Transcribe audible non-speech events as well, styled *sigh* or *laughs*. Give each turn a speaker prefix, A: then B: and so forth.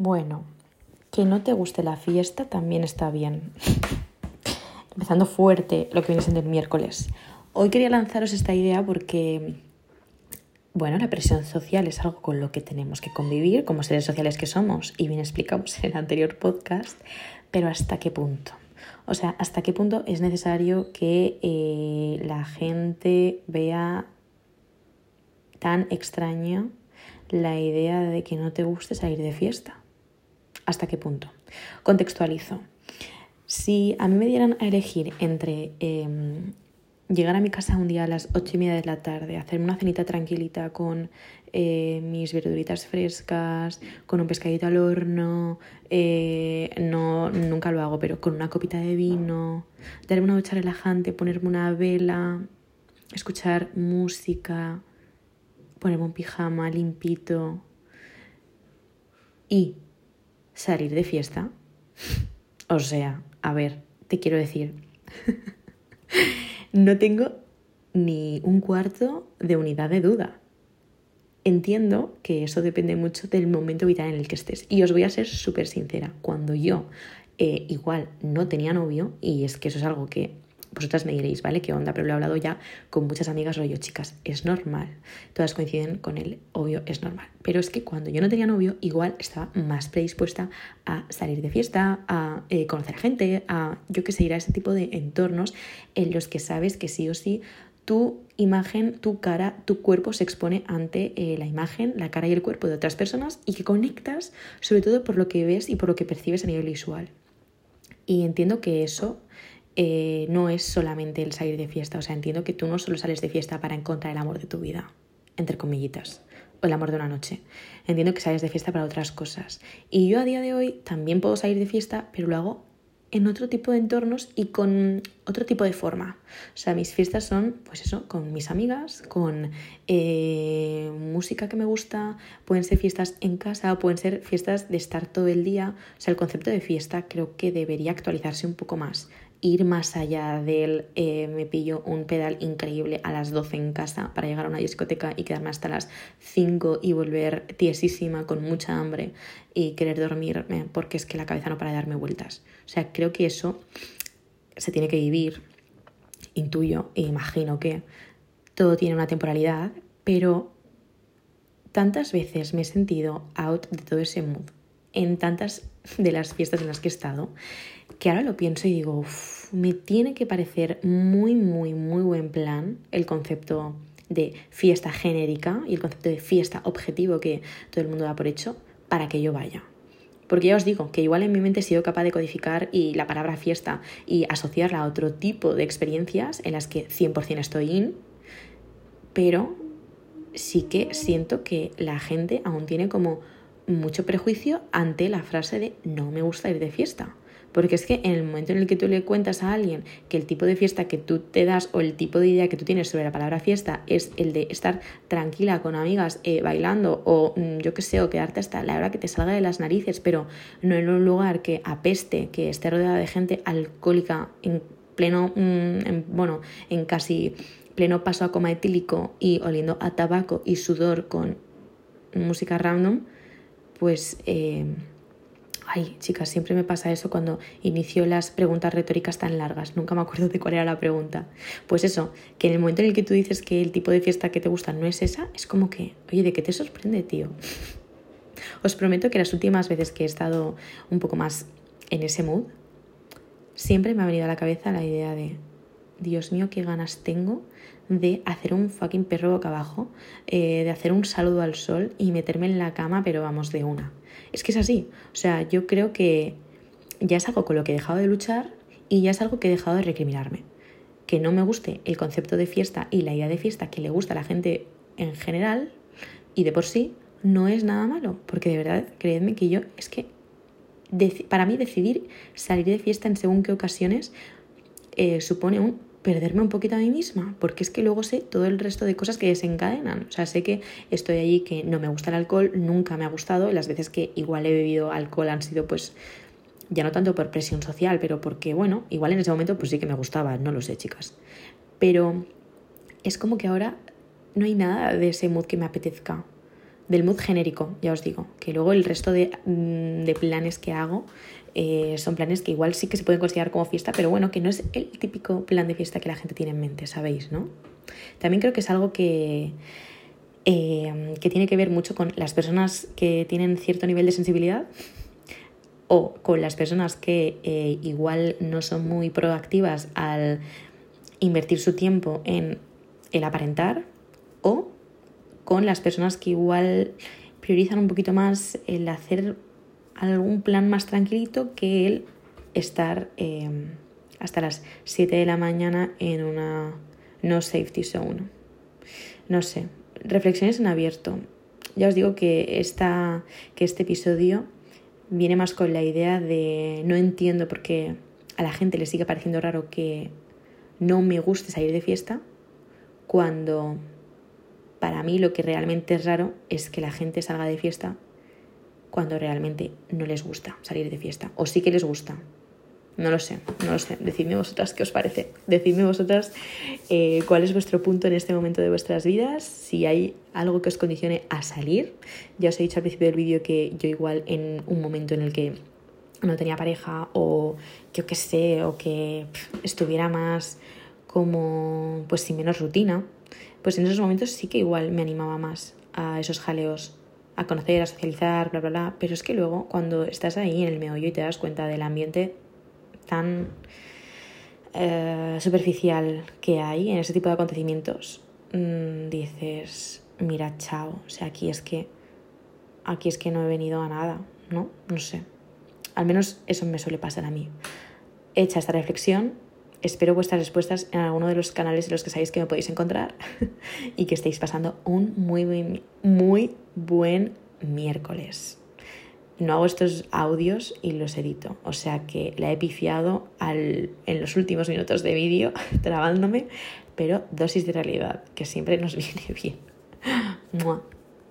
A: Bueno, que no te guste la fiesta también está bien. Empezando fuerte lo que viene siendo el miércoles. Hoy quería lanzaros esta idea porque, bueno, la presión social es algo con lo que tenemos que convivir como seres sociales que somos, y bien explicamos en el anterior podcast, pero ¿hasta qué punto? O sea, ¿hasta qué punto es necesario que eh, la gente vea tan extraño la idea de que no te guste salir de fiesta? ¿Hasta qué punto? Contextualizo. Si a mí me dieran a elegir entre em, llegar a mi casa un día a las ocho y media de la tarde, hacerme una cenita tranquilita con eh, mis verduritas frescas, con un pescadito al horno, eh, no, nunca lo hago, pero con una copita de vino, darme una ducha relajante, ponerme una vela, escuchar música, ponerme un pijama limpito y salir de fiesta. O sea, a ver, te quiero decir, *laughs* no tengo ni un cuarto de unidad de duda. Entiendo que eso depende mucho del momento vital en el que estés. Y os voy a ser súper sincera, cuando yo eh, igual no tenía novio, y es que eso es algo que vosotras me diréis, ¿vale? ¿Qué onda? Pero lo he hablado ya con muchas amigas rollo, chicas, es normal. Todas coinciden con el obvio, es normal. Pero es que cuando yo no tenía novio, igual estaba más predispuesta a salir de fiesta, a eh, conocer gente, a, yo qué sé, ir a ese tipo de entornos en los que sabes que sí o sí tu imagen, tu cara, tu cuerpo se expone ante eh, la imagen, la cara y el cuerpo de otras personas y que conectas sobre todo por lo que ves y por lo que percibes a nivel visual. Y entiendo que eso eh, no es solamente el salir de fiesta. O sea, entiendo que tú no solo sales de fiesta para encontrar el amor de tu vida, entre comillitas, o el amor de una noche. Entiendo que sales de fiesta para otras cosas. Y yo a día de hoy también puedo salir de fiesta, pero lo hago en otro tipo de entornos y con otro tipo de forma. O sea, mis fiestas son, pues eso, con mis amigas, con eh, música que me gusta, pueden ser fiestas en casa, pueden ser fiestas de estar todo el día. O sea, el concepto de fiesta creo que debería actualizarse un poco más ir más allá del eh, me pillo un pedal increíble a las 12 en casa para llegar a una discoteca y quedarme hasta las 5 y volver tiesísima con mucha hambre y querer dormirme porque es que la cabeza no para de darme vueltas. O sea, creo que eso se tiene que vivir, intuyo e imagino que todo tiene una temporalidad, pero tantas veces me he sentido out de todo ese mood en tantas de las fiestas en las que he estado que ahora lo pienso y digo, me tiene que parecer muy, muy, muy buen plan el concepto de fiesta genérica y el concepto de fiesta objetivo que todo el mundo da por hecho para que yo vaya. Porque ya os digo que igual en mi mente he sido capaz de codificar y la palabra fiesta y asociarla a otro tipo de experiencias en las que 100% estoy in, pero sí que siento que la gente aún tiene como mucho prejuicio ante la frase de no me gusta ir de fiesta. Porque es que en el momento en el que tú le cuentas a alguien que el tipo de fiesta que tú te das o el tipo de idea que tú tienes sobre la palabra fiesta es el de estar tranquila con amigas eh, bailando o mm, yo qué sé, o quedarte hasta la hora que te salga de las narices, pero no en un lugar que apeste, que esté rodeada de gente alcohólica en pleno, mm, bueno, en casi pleno paso a coma etílico y oliendo a tabaco y sudor con música random, pues... Eh, Ay, chicas, siempre me pasa eso cuando inicio las preguntas retóricas tan largas. Nunca me acuerdo de cuál era la pregunta. Pues eso, que en el momento en el que tú dices que el tipo de fiesta que te gusta no es esa, es como que, oye, ¿de qué te sorprende, tío? Os prometo que las últimas veces que he estado un poco más en ese mood, siempre me ha venido a la cabeza la idea de, Dios mío, qué ganas tengo de hacer un fucking perro boca abajo, eh, de hacer un saludo al sol y meterme en la cama, pero vamos de una. Es que es así. O sea, yo creo que ya es algo con lo que he dejado de luchar y ya es algo que he dejado de recriminarme. Que no me guste el concepto de fiesta y la idea de fiesta que le gusta a la gente en general y de por sí no es nada malo. Porque de verdad, creedme que yo es que para mí decidir salir de fiesta en según qué ocasiones eh, supone un perderme un poquito a mí misma, porque es que luego sé todo el resto de cosas que desencadenan. O sea, sé que estoy allí, que no me gusta el alcohol, nunca me ha gustado, las veces que igual he bebido alcohol han sido pues ya no tanto por presión social, pero porque, bueno, igual en ese momento pues sí que me gustaba, no lo sé, chicas. Pero es como que ahora no hay nada de ese mood que me apetezca. Del mood genérico, ya os digo, que luego el resto de, mm, de planes que hago eh, son planes que igual sí que se pueden considerar como fiesta, pero bueno, que no es el típico plan de fiesta que la gente tiene en mente, ¿sabéis? ¿no? También creo que es algo que, eh, que tiene que ver mucho con las personas que tienen cierto nivel de sensibilidad o con las personas que eh, igual no son muy proactivas al invertir su tiempo en el aparentar o con las personas que igual priorizan un poquito más el hacer algún plan más tranquilito que el estar em, hasta las 7 de la mañana en una no safety zone. No sé, reflexiones en abierto. Ya os digo que, esta, que este episodio viene más con la idea de no entiendo por qué a la gente le sigue pareciendo raro que no me guste salir de fiesta cuando para mí lo que realmente es raro es que la gente salga de fiesta cuando realmente no les gusta salir de fiesta. O sí que les gusta. No lo sé, no lo sé. Decidme vosotras qué os parece. Decidme vosotras eh, cuál es vuestro punto en este momento de vuestras vidas. Si hay algo que os condicione a salir. Ya os he dicho al principio del vídeo que yo igual en un momento en el que no tenía pareja o yo qué sé, o que estuviera más como pues sin menos rutina, pues en esos momentos sí que igual me animaba más a esos jaleos a conocer, a socializar, bla, bla, bla. Pero es que luego cuando estás ahí en el meollo y te das cuenta del ambiente tan eh, superficial que hay en ese tipo de acontecimientos, mm, dices, mira, chao, o sea, aquí es que, aquí es que no he venido a nada, ¿no? No sé. Al menos eso me suele pasar a mí. Hecha esta reflexión, espero vuestras respuestas en alguno de los canales en los que sabéis que me podéis encontrar *laughs* y que estéis pasando un muy, muy, muy buen miércoles. No hago estos audios y los edito, o sea que la he pifiado al, en los últimos minutos de vídeo, *laughs* trabándome, pero dosis de realidad, que siempre nos *laughs* viene bien.